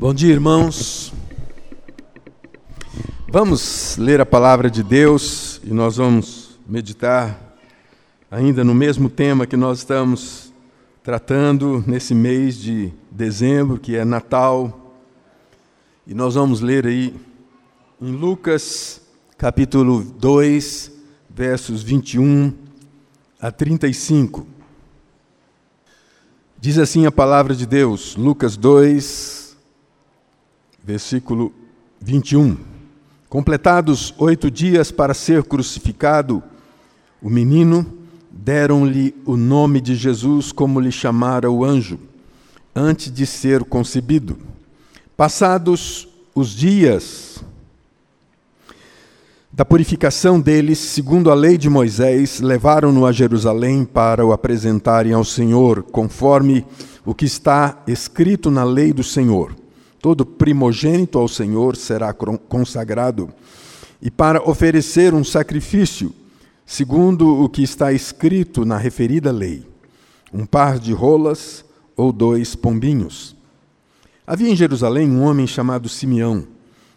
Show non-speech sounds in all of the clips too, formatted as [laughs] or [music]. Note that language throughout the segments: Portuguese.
Bom dia, irmãos. Vamos ler a palavra de Deus e nós vamos meditar ainda no mesmo tema que nós estamos tratando nesse mês de dezembro, que é Natal. E nós vamos ler aí em Lucas, capítulo 2, versos 21 a 35. Diz assim a palavra de Deus, Lucas 2, versículo 21. Completados oito dias para ser crucificado, o menino deram-lhe o nome de Jesus como lhe chamara o anjo, antes de ser concebido. Passados os dias da purificação deles, segundo a lei de Moisés, levaram-no a Jerusalém para o apresentarem ao Senhor, conforme o que está escrito na lei do Senhor Todo primogênito ao Senhor será consagrado, e para oferecer um sacrifício, segundo o que está escrito na referida lei, um par de rolas ou dois pombinhos. Havia em Jerusalém um homem chamado Simeão,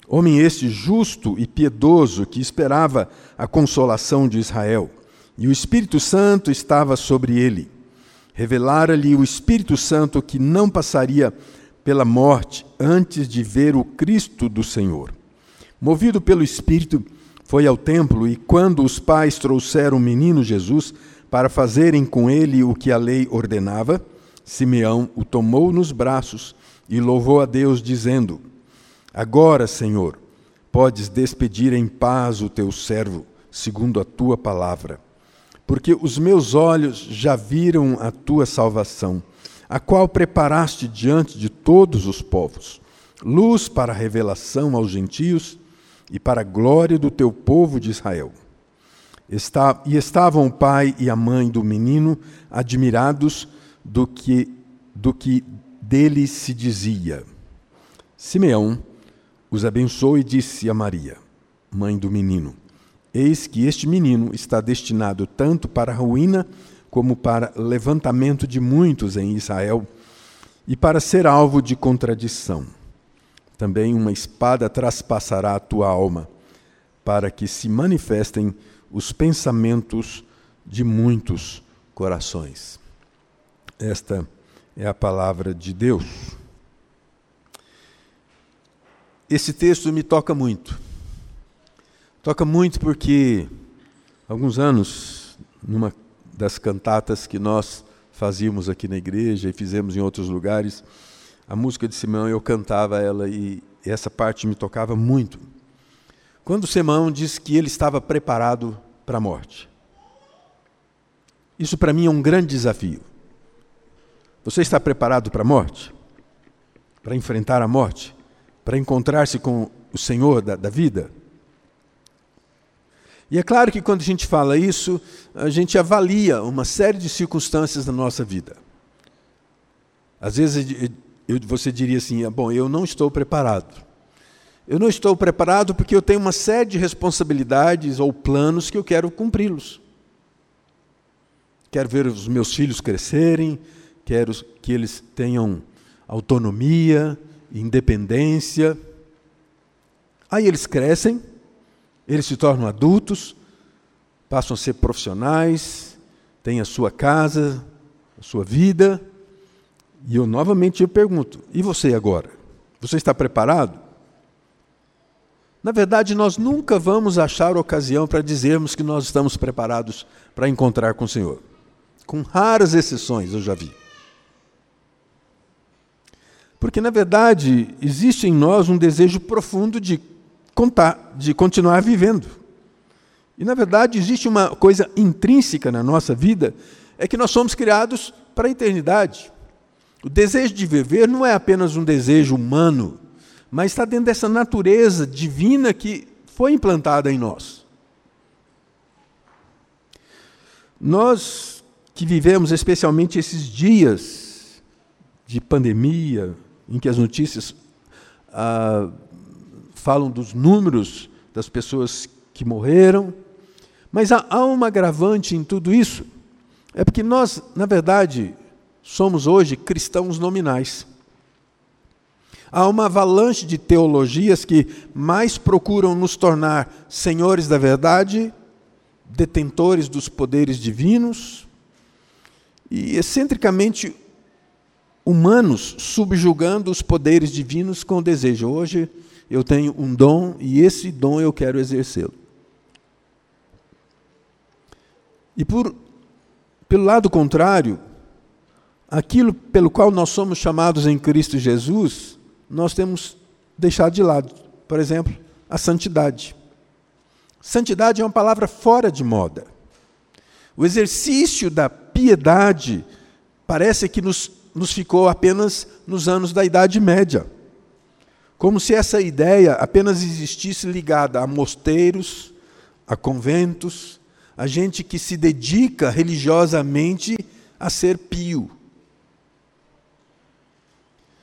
homem este justo e piedoso que esperava a consolação de Israel, e o Espírito Santo estava sobre ele. Revelara-lhe o Espírito Santo que não passaria pela morte antes de ver o Cristo do Senhor. Movido pelo Espírito, foi ao templo e, quando os pais trouxeram o menino Jesus para fazerem com ele o que a lei ordenava, Simeão o tomou nos braços e louvou a Deus, dizendo: Agora, Senhor, podes despedir em paz o teu servo, segundo a tua palavra, porque os meus olhos já viram a tua salvação a qual preparaste diante de todos os povos, luz para a revelação aos gentios e para a glória do teu povo de Israel. Está, e estavam o pai e a mãe do menino admirados do que, do que dele se dizia. Simeão os abençoou e disse a Maria, mãe do menino: Eis que este menino está destinado tanto para a ruína como para levantamento de muitos em Israel e para ser alvo de contradição. Também uma espada traspassará a tua alma, para que se manifestem os pensamentos de muitos corações. Esta é a palavra de Deus. Esse texto me toca muito. Toca muito porque, alguns anos, numa das cantatas que nós fazíamos aqui na igreja e fizemos em outros lugares. A música de Simão, eu cantava ela e essa parte me tocava muito. Quando Simão diz que ele estava preparado para a morte. Isso para mim é um grande desafio. Você está preparado para a morte? Para enfrentar a morte? Para encontrar-se com o Senhor da, da vida? E é claro que quando a gente fala isso, a gente avalia uma série de circunstâncias da nossa vida. Às vezes você diria assim: ah, bom, eu não estou preparado. Eu não estou preparado porque eu tenho uma série de responsabilidades ou planos que eu quero cumpri-los. Quero ver os meus filhos crescerem, quero que eles tenham autonomia, independência. Aí eles crescem, eles se tornam adultos, passam a ser profissionais, têm a sua casa, a sua vida. E eu novamente eu pergunto: e você agora? Você está preparado? Na verdade, nós nunca vamos achar ocasião para dizermos que nós estamos preparados para encontrar com o Senhor. Com raras exceções, eu já vi. Porque, na verdade, existe em nós um desejo profundo de contar, de continuar vivendo. E na verdade existe uma coisa intrínseca na nossa vida, é que nós somos criados para a eternidade. O desejo de viver não é apenas um desejo humano, mas está dentro dessa natureza divina que foi implantada em nós. Nós que vivemos especialmente esses dias de pandemia, em que as notícias ah, falam dos números das pessoas que morreram, mas há, há um agravante em tudo isso. É porque nós, na verdade, somos hoje cristãos nominais. Há uma avalanche de teologias que mais procuram nos tornar senhores da verdade, detentores dos poderes divinos e excentricamente humanos subjugando os poderes divinos com o desejo. Hoje eu tenho um dom e esse dom eu quero exercê-lo. E por, pelo lado contrário, aquilo pelo qual nós somos chamados em Cristo Jesus, nós temos deixado de lado. Por exemplo, a santidade. Santidade é uma palavra fora de moda. O exercício da piedade parece que nos, nos ficou apenas nos anos da Idade Média. Como se essa ideia apenas existisse ligada a mosteiros, a conventos, a gente que se dedica religiosamente a ser pio.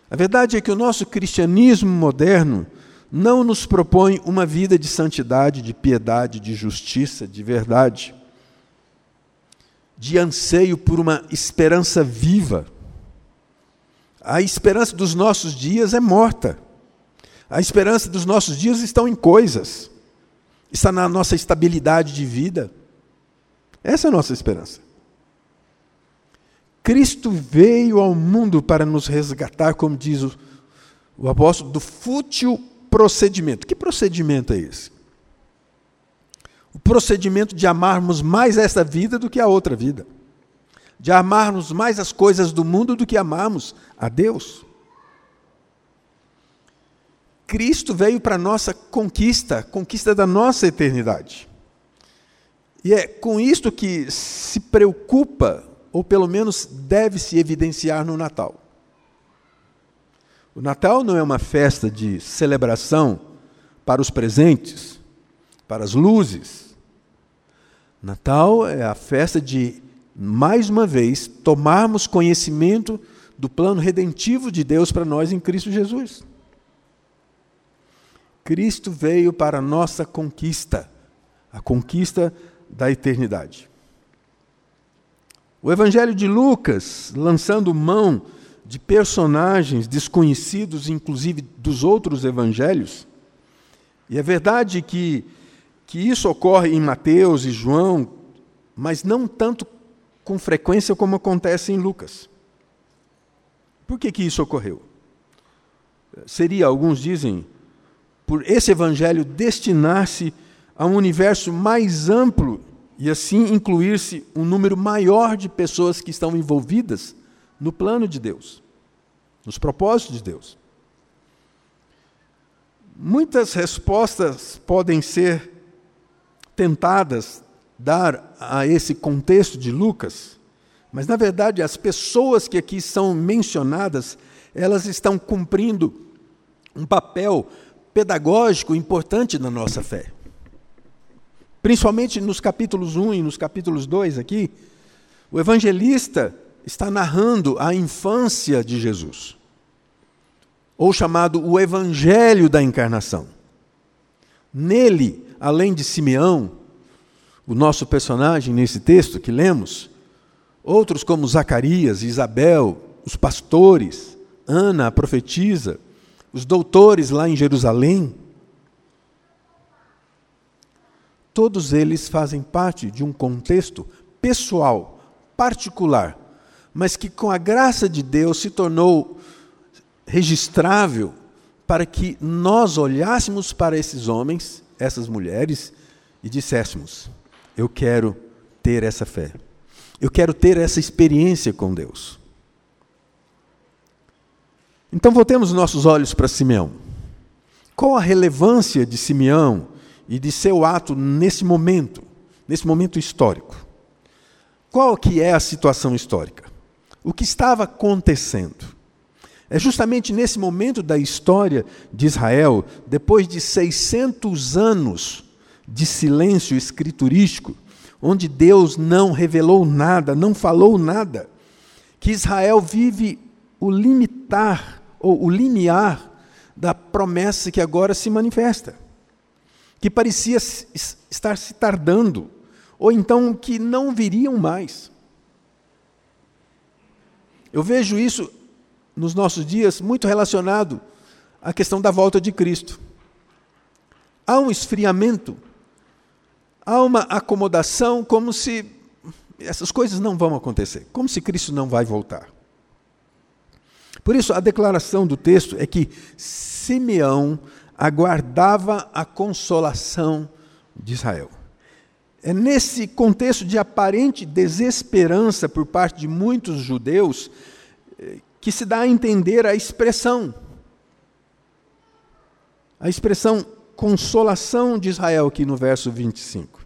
A verdade é que o nosso cristianismo moderno não nos propõe uma vida de santidade, de piedade, de justiça, de verdade, de anseio por uma esperança viva. A esperança dos nossos dias é morta. A esperança dos nossos dias estão em coisas, está na nossa estabilidade de vida. Essa é a nossa esperança. Cristo veio ao mundo para nos resgatar, como diz o, o apóstolo, do fútil procedimento. Que procedimento é esse? O procedimento de amarmos mais esta vida do que a outra vida. De amarmos mais as coisas do mundo do que amarmos a Deus. Cristo veio para a nossa conquista, conquista da nossa eternidade. E é com isto que se preocupa ou pelo menos deve se evidenciar no Natal. O Natal não é uma festa de celebração para os presentes, para as luzes. Natal é a festa de, mais uma vez, tomarmos conhecimento do plano redentivo de Deus para nós em Cristo Jesus. Cristo veio para a nossa conquista, a conquista da eternidade. O Evangelho de Lucas, lançando mão de personagens desconhecidos, inclusive dos outros evangelhos, e é verdade que, que isso ocorre em Mateus e João, mas não tanto com frequência como acontece em Lucas. Por que, que isso ocorreu? Seria, alguns dizem, por esse evangelho destinar-se a um universo mais amplo e assim incluir-se um número maior de pessoas que estão envolvidas no plano de Deus, nos propósitos de Deus. Muitas respostas podem ser tentadas dar a esse contexto de Lucas, mas na verdade as pessoas que aqui são mencionadas, elas estão cumprindo um papel pedagógico importante na nossa fé. Principalmente nos capítulos 1 e nos capítulos 2 aqui, o evangelista está narrando a infância de Jesus, ou chamado o Evangelho da Encarnação. Nele, além de Simeão, o nosso personagem nesse texto que lemos, outros como Zacarias, Isabel, os pastores, Ana, a profetisa, os doutores lá em Jerusalém, todos eles fazem parte de um contexto pessoal, particular, mas que com a graça de Deus se tornou registrável para que nós olhássemos para esses homens, essas mulheres, e disséssemos: Eu quero ter essa fé. Eu quero ter essa experiência com Deus. Então voltemos nossos olhos para Simeão. Qual a relevância de Simeão e de seu ato nesse momento, nesse momento histórico. Qual que é a situação histórica? O que estava acontecendo? É justamente nesse momento da história de Israel, depois de 600 anos de silêncio escriturístico, onde Deus não revelou nada, não falou nada, que Israel vive o limitar ou o limiar da promessa que agora se manifesta que parecia estar se tardando, ou então que não viriam mais. Eu vejo isso nos nossos dias muito relacionado a questão da volta de Cristo. Há um esfriamento, há uma acomodação, como se essas coisas não vão acontecer, como se Cristo não vai voltar. Por isso, a declaração do texto é que Simeão aguardava a consolação de Israel. É nesse contexto de aparente desesperança por parte de muitos judeus eh, que se dá a entender a expressão. A expressão consolação de Israel, aqui no verso 25.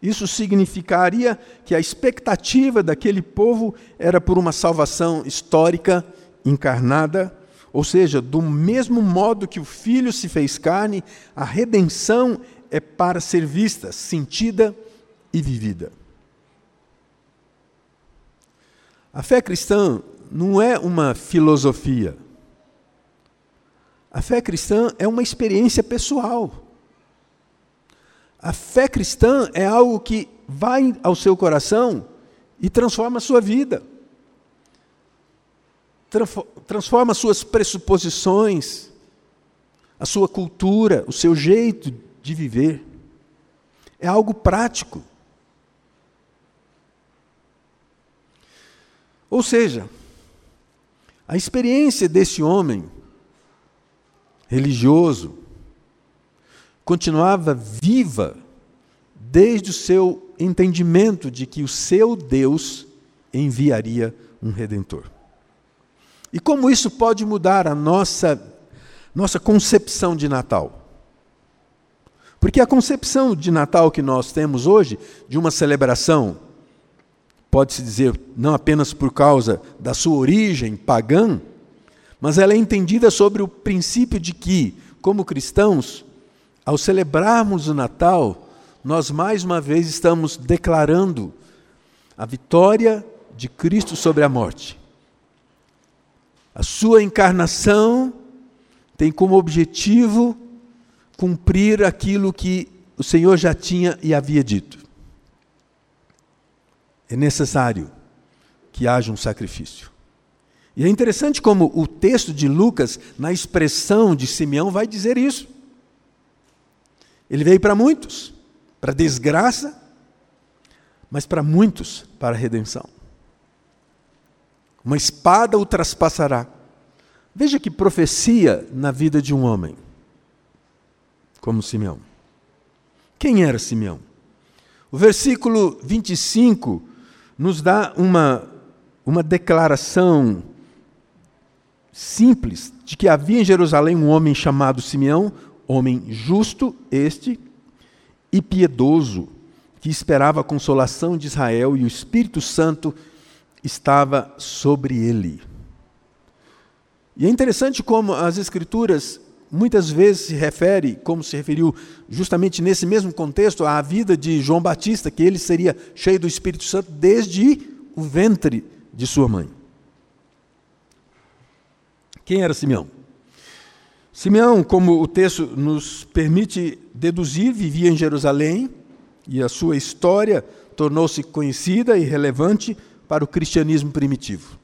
Isso significaria que a expectativa daquele povo era por uma salvação histórica encarnada, ou seja, do mesmo modo que o Filho se fez carne, a redenção é para ser vista, sentida e vivida. A fé cristã não é uma filosofia. A fé cristã é uma experiência pessoal. A fé cristã é algo que vai ao seu coração e transforma a sua vida. Transforma suas pressuposições, a sua cultura, o seu jeito de viver. É algo prático. Ou seja, a experiência desse homem religioso continuava viva desde o seu entendimento de que o seu Deus enviaria um redentor. E como isso pode mudar a nossa nossa concepção de Natal? Porque a concepção de Natal que nós temos hoje, de uma celebração, pode-se dizer, não apenas por causa da sua origem pagã, mas ela é entendida sobre o princípio de que, como cristãos, ao celebrarmos o Natal, nós mais uma vez estamos declarando a vitória de Cristo sobre a morte. A sua encarnação tem como objetivo cumprir aquilo que o Senhor já tinha e havia dito. É necessário que haja um sacrifício. E é interessante como o texto de Lucas, na expressão de Simeão, vai dizer isso. Ele veio para muitos, para desgraça, mas para muitos, para redenção. Uma espada o traspassará. Veja que profecia na vida de um homem como Simeão. Quem era Simeão? O versículo 25 nos dá uma, uma declaração simples de que havia em Jerusalém um homem chamado Simeão, homem justo, este, e piedoso, que esperava a consolação de Israel e o Espírito Santo estava sobre ele. E é interessante como as Escrituras muitas vezes se refere, como se referiu justamente nesse mesmo contexto, à vida de João Batista, que ele seria cheio do Espírito Santo desde o ventre de sua mãe. Quem era Simeão? Simeão, como o texto nos permite deduzir, vivia em Jerusalém e a sua história tornou-se conhecida e relevante para o cristianismo primitivo.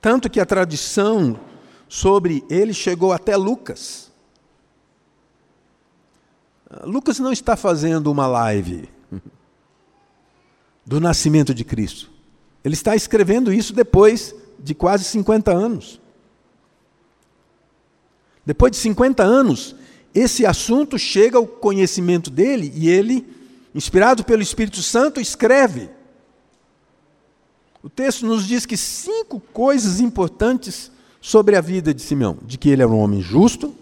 Tanto que a tradição sobre ele chegou até Lucas. Lucas não está fazendo uma live do nascimento de Cristo. Ele está escrevendo isso depois de quase 50 anos. Depois de 50 anos, esse assunto chega ao conhecimento dele e ele, inspirado pelo Espírito Santo, escreve. O texto nos diz que cinco coisas importantes sobre a vida de Simeão, de que ele era um homem justo,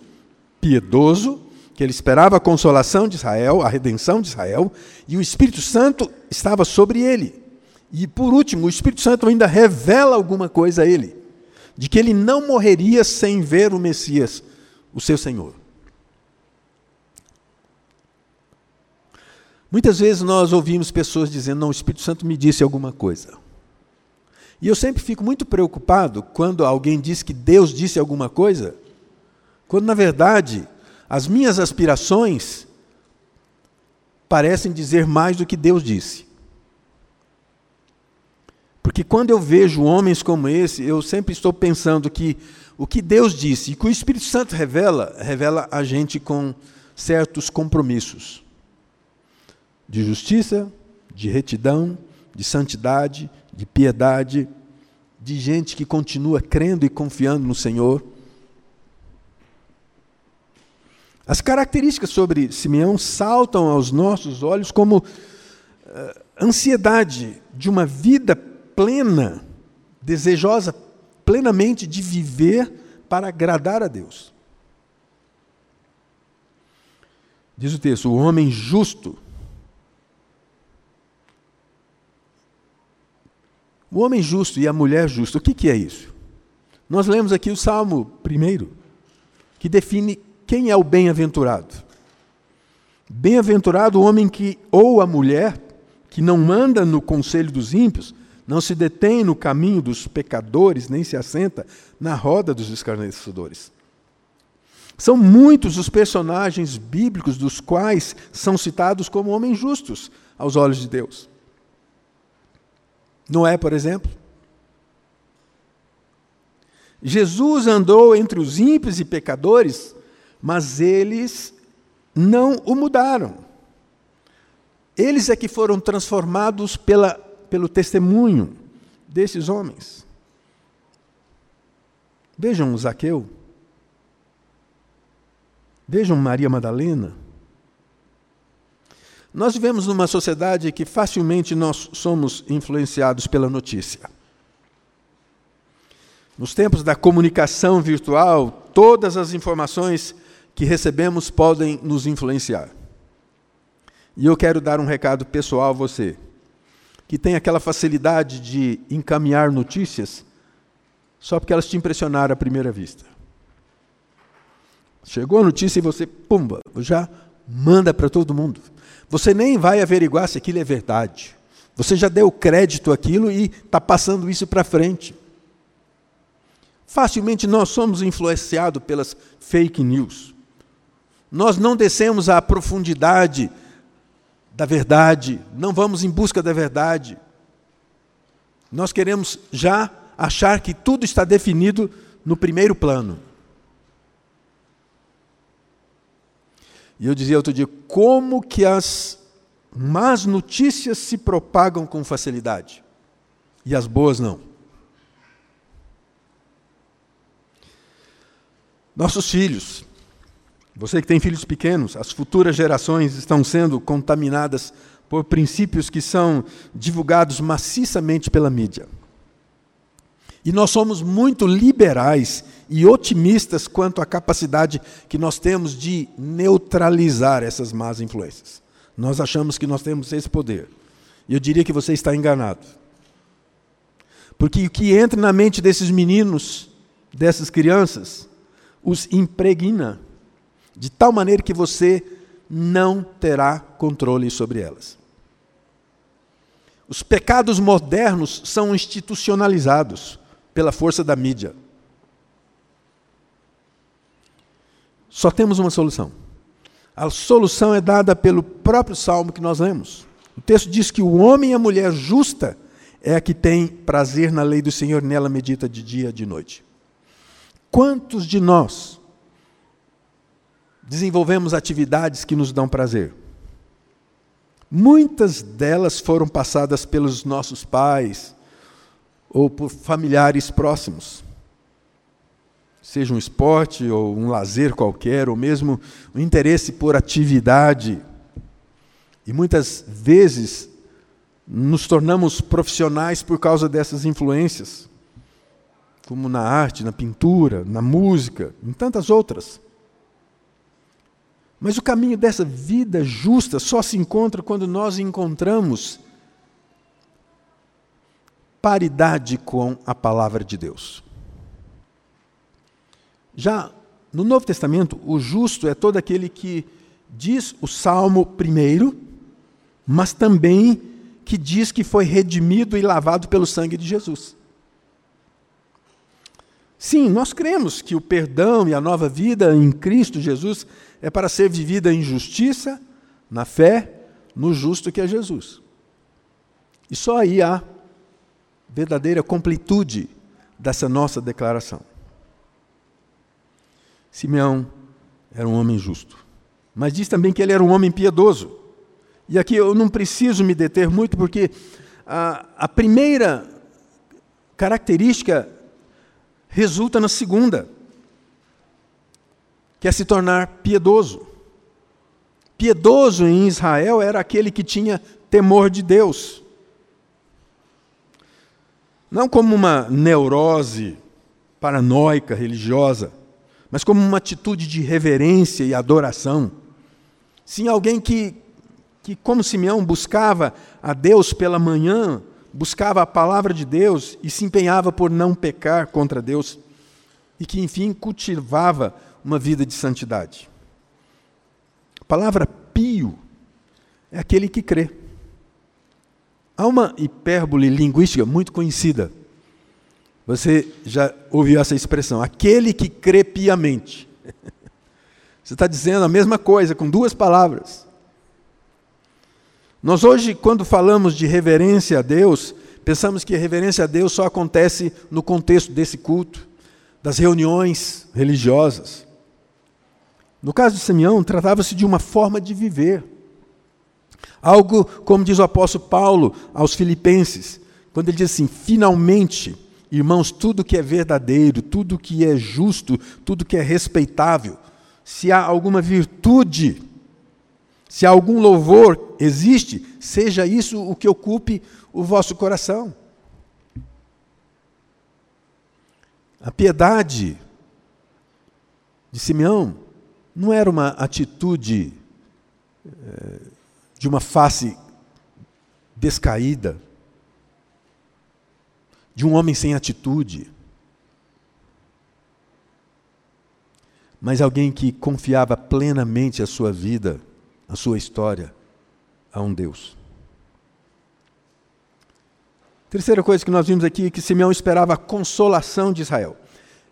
piedoso, que ele esperava a consolação de Israel, a redenção de Israel, e o Espírito Santo estava sobre ele. E por último, o Espírito Santo ainda revela alguma coisa a ele, de que ele não morreria sem ver o Messias, o seu Senhor. Muitas vezes nós ouvimos pessoas dizendo: Não, o Espírito Santo me disse alguma coisa. E eu sempre fico muito preocupado quando alguém diz que Deus disse alguma coisa, quando na verdade as minhas aspirações parecem dizer mais do que Deus disse. Porque quando eu vejo homens como esse, eu sempre estou pensando que o que Deus disse e que o Espírito Santo revela, revela a gente com certos compromissos de justiça, de retidão, de santidade, de piedade, de gente que continua crendo e confiando no Senhor. As características sobre Simeão saltam aos nossos olhos como uh, ansiedade de uma vida plena, desejosa plenamente de viver para agradar a Deus. Diz o texto: o homem justo. O homem justo e a mulher justa, o que, que é isso? Nós lemos aqui o Salmo primeiro, que define quem é o bem-aventurado. Bem-aventurado o homem que, ou a mulher, que não anda no conselho dos ímpios, não se detém no caminho dos pecadores, nem se assenta na roda dos escarnecedores. São muitos os personagens bíblicos dos quais são citados como homens justos aos olhos de Deus. Noé, por exemplo. Jesus andou entre os ímpios e pecadores, mas eles não o mudaram. Eles é que foram transformados pela pelo testemunho desses homens. Vejam Zaqueu. Vejam Maria Madalena. Nós vivemos numa sociedade que facilmente nós somos influenciados pela notícia. Nos tempos da comunicação virtual, todas as informações que recebemos podem nos influenciar. E eu quero dar um recado pessoal a você que tem aquela facilidade de encaminhar notícias só porque elas te impressionaram à primeira vista. Chegou a notícia e você, pumba, já manda para todo mundo. Você nem vai averiguar se aquilo é verdade. Você já deu crédito àquilo e está passando isso para frente. Facilmente nós somos influenciados pelas fake news. Nós não descemos à profundidade da verdade, não vamos em busca da verdade. Nós queremos já achar que tudo está definido no primeiro plano. E eu dizia outro dia, como que as más notícias se propagam com facilidade e as boas não? Nossos filhos, você que tem filhos pequenos, as futuras gerações estão sendo contaminadas por princípios que são divulgados maciçamente pela mídia. E nós somos muito liberais e otimistas quanto à capacidade que nós temos de neutralizar essas más influências. Nós achamos que nós temos esse poder. E eu diria que você está enganado. Porque o que entra na mente desses meninos, dessas crianças, os impregna de tal maneira que você não terá controle sobre elas. Os pecados modernos são institucionalizados pela força da mídia. Só temos uma solução. A solução é dada pelo próprio salmo que nós lemos. O texto diz que o homem e a mulher justa é a que tem prazer na lei do Senhor, nela medita de dia e de noite. Quantos de nós desenvolvemos atividades que nos dão prazer. Muitas delas foram passadas pelos nossos pais ou por familiares próximos. Seja um esporte ou um lazer qualquer, ou mesmo um interesse por atividade. E muitas vezes nos tornamos profissionais por causa dessas influências, como na arte, na pintura, na música, em tantas outras. Mas o caminho dessa vida justa só se encontra quando nós encontramos paridade com a palavra de Deus. Já no Novo Testamento, o justo é todo aquele que diz o salmo primeiro, mas também que diz que foi redimido e lavado pelo sangue de Jesus. Sim, nós cremos que o perdão e a nova vida em Cristo Jesus é para ser vivida em justiça, na fé, no justo que é Jesus. E só aí há verdadeira completude dessa nossa declaração. Simeão era um homem justo, mas diz também que ele era um homem piedoso. E aqui eu não preciso me deter muito, porque a, a primeira característica resulta na segunda, que é se tornar piedoso. Piedoso em Israel era aquele que tinha temor de Deus. Não como uma neurose paranoica religiosa, mas como uma atitude de reverência e adoração. Sim, alguém que, que como Simeão, buscava a Deus pela manhã, buscava a palavra de Deus e se empenhava por não pecar contra Deus, e que, enfim, cultivava uma vida de santidade. A palavra pio é aquele que crê. Há uma hipérbole linguística muito conhecida. Você já ouviu essa expressão? Aquele que crê piamente. [laughs] Você está dizendo a mesma coisa, com duas palavras. Nós hoje, quando falamos de reverência a Deus, pensamos que a reverência a Deus só acontece no contexto desse culto, das reuniões religiosas. No caso de Simeão, tratava-se de uma forma de viver. Algo como diz o apóstolo Paulo aos Filipenses, quando ele diz assim: finalmente, irmãos, tudo que é verdadeiro, tudo que é justo, tudo que é respeitável, se há alguma virtude, se algum louvor existe, seja isso o que ocupe o vosso coração. A piedade de Simeão não era uma atitude eh, de uma face descaída, de um homem sem atitude, mas alguém que confiava plenamente a sua vida, a sua história a um Deus. Terceira coisa que nós vimos aqui é que Simeão esperava a consolação de Israel.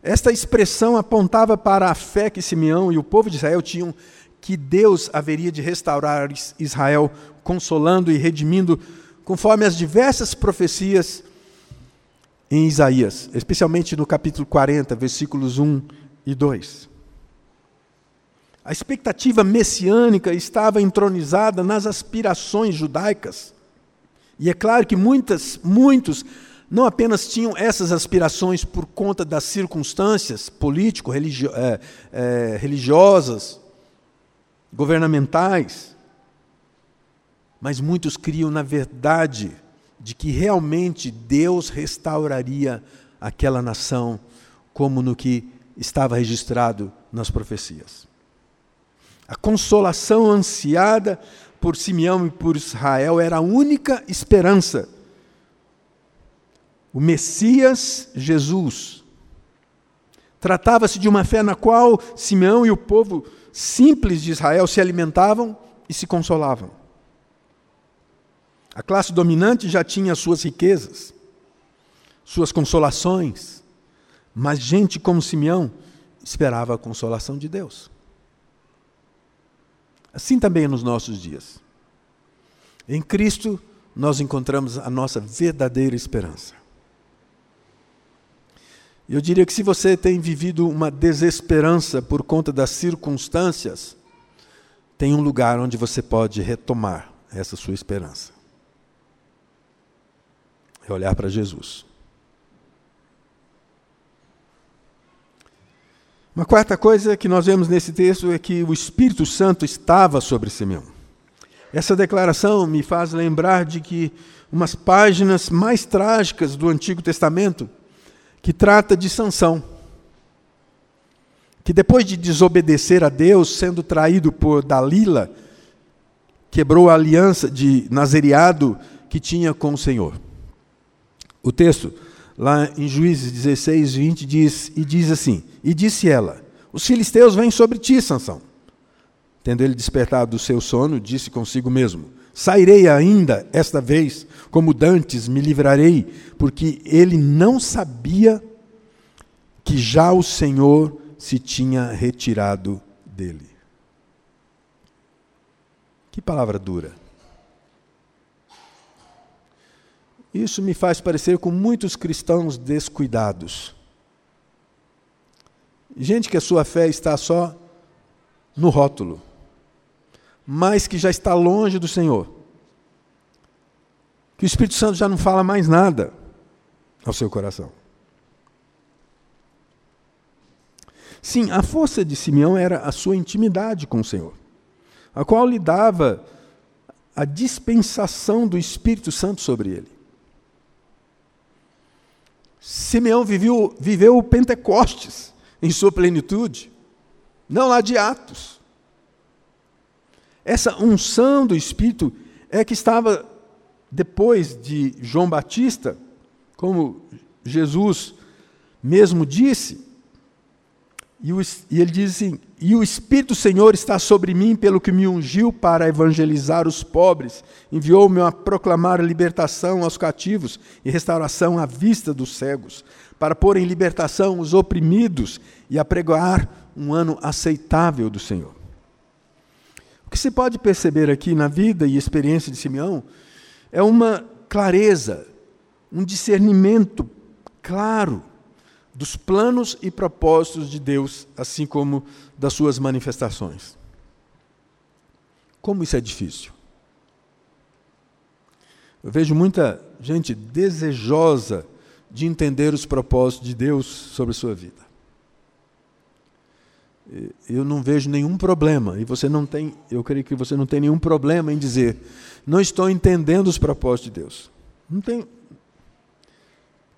Esta expressão apontava para a fé que Simeão e o povo de Israel tinham que Deus haveria de restaurar Israel, consolando e redimindo, conforme as diversas profecias em Isaías, especialmente no capítulo 40, versículos 1 e 2. A expectativa messiânica estava entronizada nas aspirações judaicas. E é claro que muitas, muitos não apenas tinham essas aspirações por conta das circunstâncias político, religio, é, é, religiosas, governamentais, mas muitos criam na verdade de que realmente Deus restauraria aquela nação, como no que estava registrado nas profecias. A consolação ansiada por Simeão e por Israel era a única esperança o Messias Jesus. Tratava-se de uma fé na qual Simeão e o povo simples de Israel se alimentavam e se consolavam. A classe dominante já tinha suas riquezas, suas consolações, mas gente como Simeão esperava a consolação de Deus. Assim também nos nossos dias. Em Cristo nós encontramos a nossa verdadeira esperança. Eu diria que se você tem vivido uma desesperança por conta das circunstâncias, tem um lugar onde você pode retomar essa sua esperança. É olhar para Jesus. Uma quarta coisa que nós vemos nesse texto é que o Espírito Santo estava sobre Simeão. Essa declaração me faz lembrar de que umas páginas mais trágicas do Antigo Testamento que trata de Sansão, que depois de desobedecer a Deus, sendo traído por Dalila, quebrou a aliança de nazereado que tinha com o Senhor. O texto, lá em Juízes 16, 20, diz, e diz assim: E disse ela: Os filisteus vêm sobre ti, Sansão. Tendo ele despertado do seu sono, disse consigo mesmo: Sairei ainda esta vez, como dantes me livrarei, porque ele não sabia que já o Senhor se tinha retirado dele. Que palavra dura. Isso me faz parecer com muitos cristãos descuidados. Gente que a sua fé está só no rótulo, mas que já está longe do Senhor. Que o Espírito Santo já não fala mais nada ao seu coração. Sim, a força de Simeão era a sua intimidade com o Senhor, a qual lhe dava a dispensação do Espírito Santo sobre ele. Simeão viveu, viveu o Pentecostes em sua plenitude, não lá de Atos. Essa unção do Espírito é que estava depois de João Batista, como Jesus mesmo disse, e, o, e, ele diz assim: E o Espírito do Senhor está sobre mim, pelo que me ungiu para evangelizar os pobres, enviou-me a proclamar libertação aos cativos e restauração à vista dos cegos, para pôr em libertação os oprimidos e a pregoar um ano aceitável do Senhor. O que se pode perceber aqui na vida e experiência de Simeão é uma clareza, um discernimento claro dos planos e propósitos de Deus, assim como das suas manifestações. Como isso é difícil. Eu vejo muita gente desejosa de entender os propósitos de Deus sobre a sua vida. Eu não vejo nenhum problema, e você não tem, eu creio que você não tem nenhum problema em dizer, não estou entendendo os propósitos de Deus. Não tem,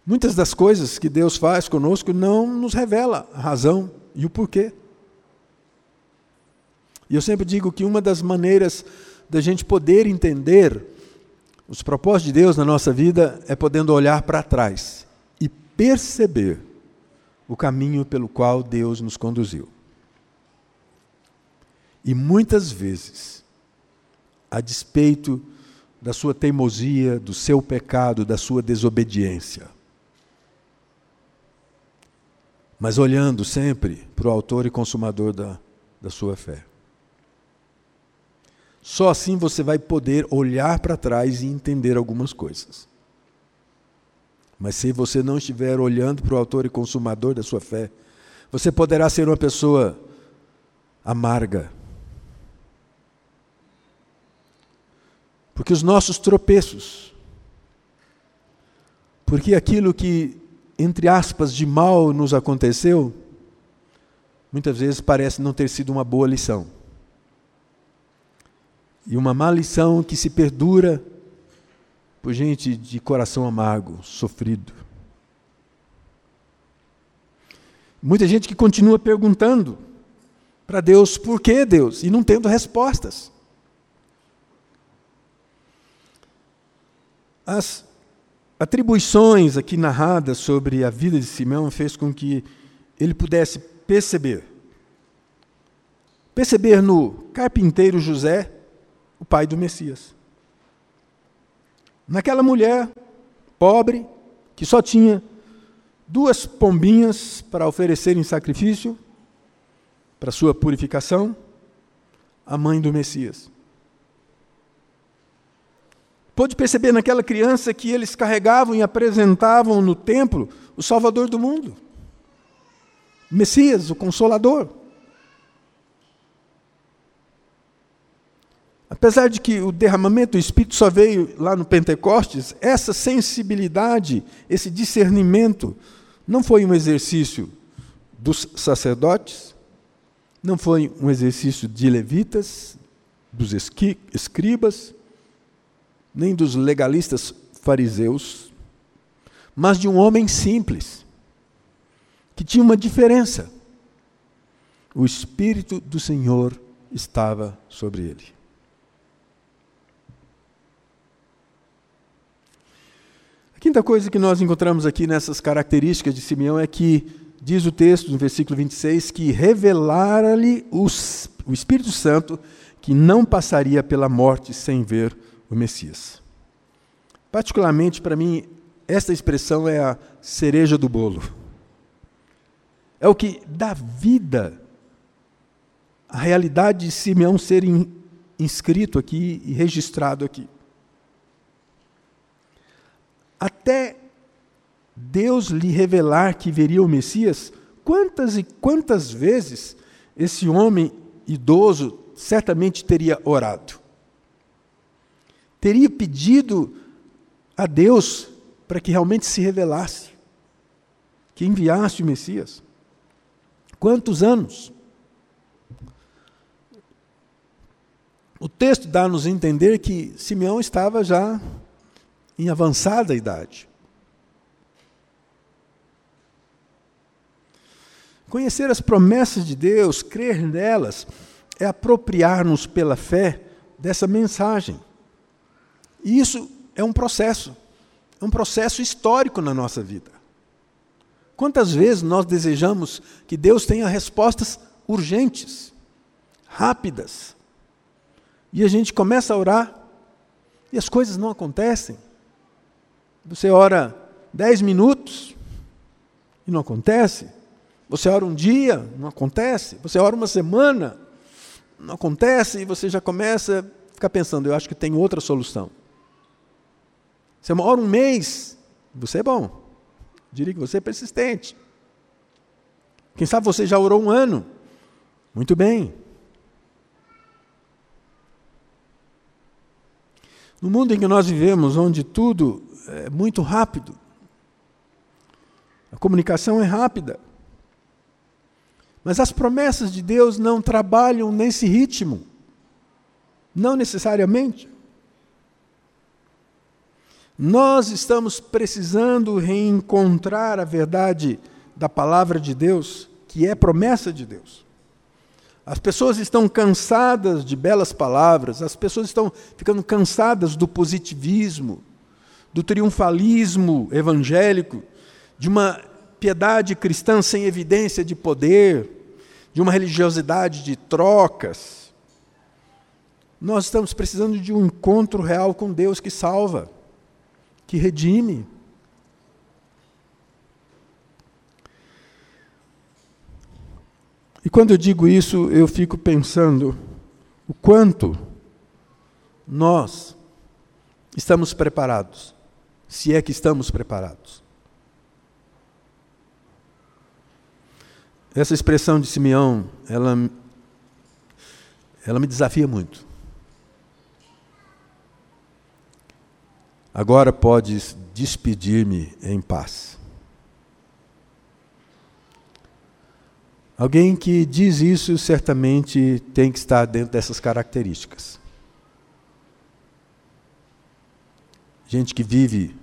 Muitas das coisas que Deus faz conosco não nos revela a razão e o porquê. E eu sempre digo que uma das maneiras da gente poder entender os propósitos de Deus na nossa vida é podendo olhar para trás e perceber o caminho pelo qual Deus nos conduziu. E muitas vezes, a despeito da sua teimosia, do seu pecado, da sua desobediência, mas olhando sempre para o autor e consumador da, da sua fé. Só assim você vai poder olhar para trás e entender algumas coisas. Mas se você não estiver olhando para o autor e consumador da sua fé, você poderá ser uma pessoa amarga. Porque os nossos tropeços, porque aquilo que entre aspas, de mal nos aconteceu, muitas vezes parece não ter sido uma boa lição. E uma má lição que se perdura por gente de coração amargo, sofrido. Muita gente que continua perguntando para Deus por que Deus e não tendo respostas. As atribuições aqui narradas sobre a vida de Simeão fez com que ele pudesse perceber. Perceber no carpinteiro José o pai do Messias. Naquela mulher pobre, que só tinha duas pombinhas para oferecer em sacrifício, para sua purificação, a mãe do Messias. Pôde perceber naquela criança que eles carregavam e apresentavam no templo o Salvador do mundo, o Messias, o Consolador. Apesar de que o derramamento do Espírito só veio lá no Pentecostes, essa sensibilidade, esse discernimento, não foi um exercício dos sacerdotes, não foi um exercício de levitas, dos escribas, nem dos legalistas fariseus, mas de um homem simples, que tinha uma diferença. O Espírito do Senhor estava sobre ele. A quinta coisa que nós encontramos aqui nessas características de Simeão é que, diz o texto no versículo 26, que revelara-lhe o Espírito Santo que não passaria pela morte sem ver o Messias. Particularmente para mim, esta expressão é a cereja do bolo. É o que dá vida à realidade de Simeão ser inscrito aqui e registrado aqui. até Deus lhe revelar que veria o Messias, quantas e quantas vezes esse homem idoso certamente teria orado? Teria pedido a Deus para que realmente se revelasse, que enviasse o Messias. Quantos anos? O texto dá-nos a entender que Simeão estava já em avançada idade. Conhecer as promessas de Deus, crer nelas, é apropriar-nos pela fé dessa mensagem. E isso é um processo, é um processo histórico na nossa vida. Quantas vezes nós desejamos que Deus tenha respostas urgentes, rápidas, e a gente começa a orar e as coisas não acontecem. Você ora dez minutos e não acontece. Você ora um dia, não acontece. Você ora uma semana, não acontece. E você já começa a ficar pensando: eu acho que tem outra solução. Você ora um mês, você é bom. Diria que você é persistente. Quem sabe você já orou um ano. Muito bem. No mundo em que nós vivemos, onde tudo é muito rápido, a comunicação é rápida, mas as promessas de Deus não trabalham nesse ritmo, não necessariamente. Nós estamos precisando reencontrar a verdade da palavra de Deus, que é promessa de Deus. As pessoas estão cansadas de belas palavras, as pessoas estão ficando cansadas do positivismo, do triunfalismo evangélico, de uma piedade cristã sem evidência de poder, de uma religiosidade de trocas. Nós estamos precisando de um encontro real com Deus que salva, que redime, E quando eu digo isso, eu fico pensando o quanto nós estamos preparados, se é que estamos preparados. Essa expressão de Simeão, ela, ela me desafia muito. Agora podes despedir-me em paz. Alguém que diz isso certamente tem que estar dentro dessas características. Gente que vive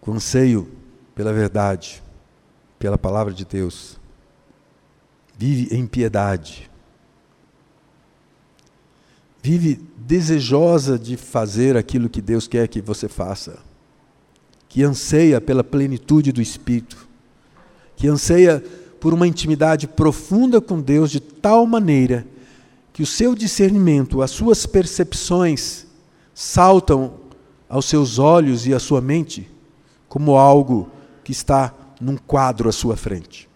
com anseio pela verdade, pela palavra de Deus, vive em piedade, vive desejosa de fazer aquilo que Deus quer que você faça, que anseia pela plenitude do Espírito, que anseia por uma intimidade profunda com Deus de tal maneira que o seu discernimento, as suas percepções saltam aos seus olhos e à sua mente como algo que está num quadro à sua frente.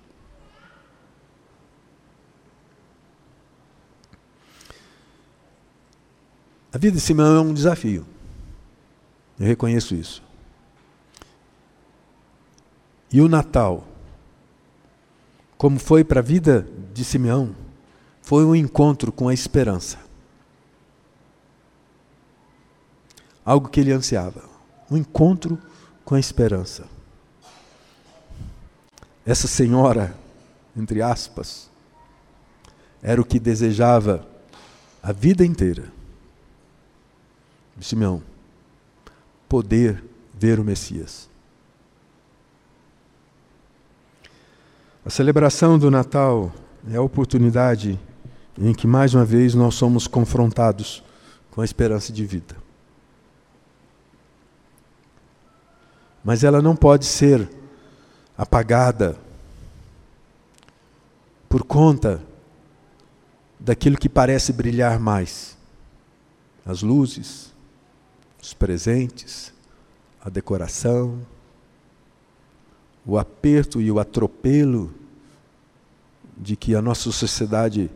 A vida de Simão é um desafio. Eu reconheço isso. E o Natal como foi para a vida de Simeão, foi um encontro com a esperança. Algo que ele ansiava. Um encontro com a esperança. Essa senhora, entre aspas, era o que desejava a vida inteira. Simeão, poder ver o Messias. A celebração do Natal é a oportunidade em que, mais uma vez, nós somos confrontados com a esperança de vida. Mas ela não pode ser apagada por conta daquilo que parece brilhar mais. As luzes, os presentes, a decoração, o aperto e o atropelo de que a nossa sociedade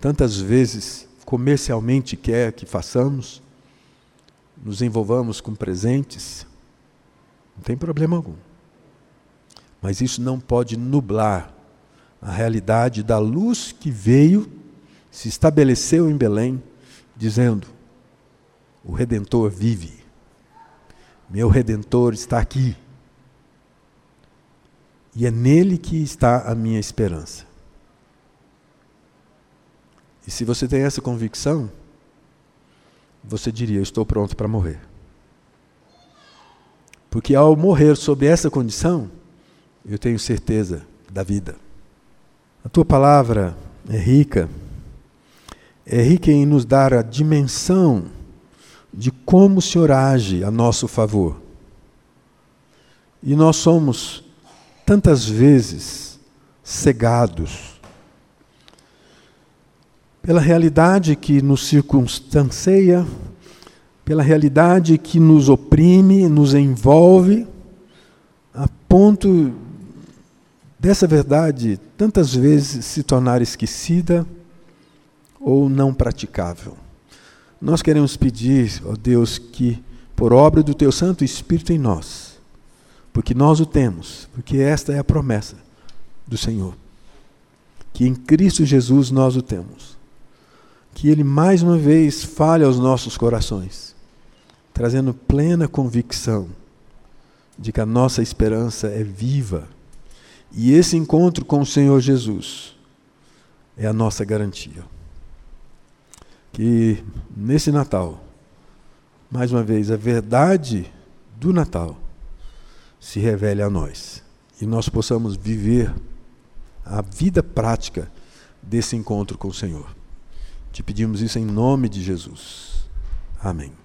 tantas vezes comercialmente quer que façamos, nos envolvamos com presentes, Não tem problema algum. Mas isso não pode nublar a realidade da luz que veio, se estabeleceu em Belém, dizendo: O Redentor vive. Meu Redentor está aqui. E é nele que está a minha esperança. E se você tem essa convicção, você diria: Estou pronto para morrer. Porque ao morrer sob essa condição, eu tenho certeza da vida. A tua palavra é rica, é rica em nos dar a dimensão de como o Senhor age a nosso favor. E nós somos tantas vezes cegados pela realidade que nos circunstancia, pela realidade que nos oprime, nos envolve, a ponto dessa verdade tantas vezes se tornar esquecida ou não praticável. Nós queremos pedir, ó Deus, que por obra do teu Santo Espírito em nós, porque nós o temos, porque esta é a promessa do Senhor, que em Cristo Jesus nós o temos, que Ele mais uma vez fale aos nossos corações, trazendo plena convicção de que a nossa esperança é viva e esse encontro com o Senhor Jesus é a nossa garantia. Que nesse Natal, mais uma vez, a verdade do Natal se revele a nós e nós possamos viver a vida prática desse encontro com o Senhor. Te pedimos isso em nome de Jesus. Amém.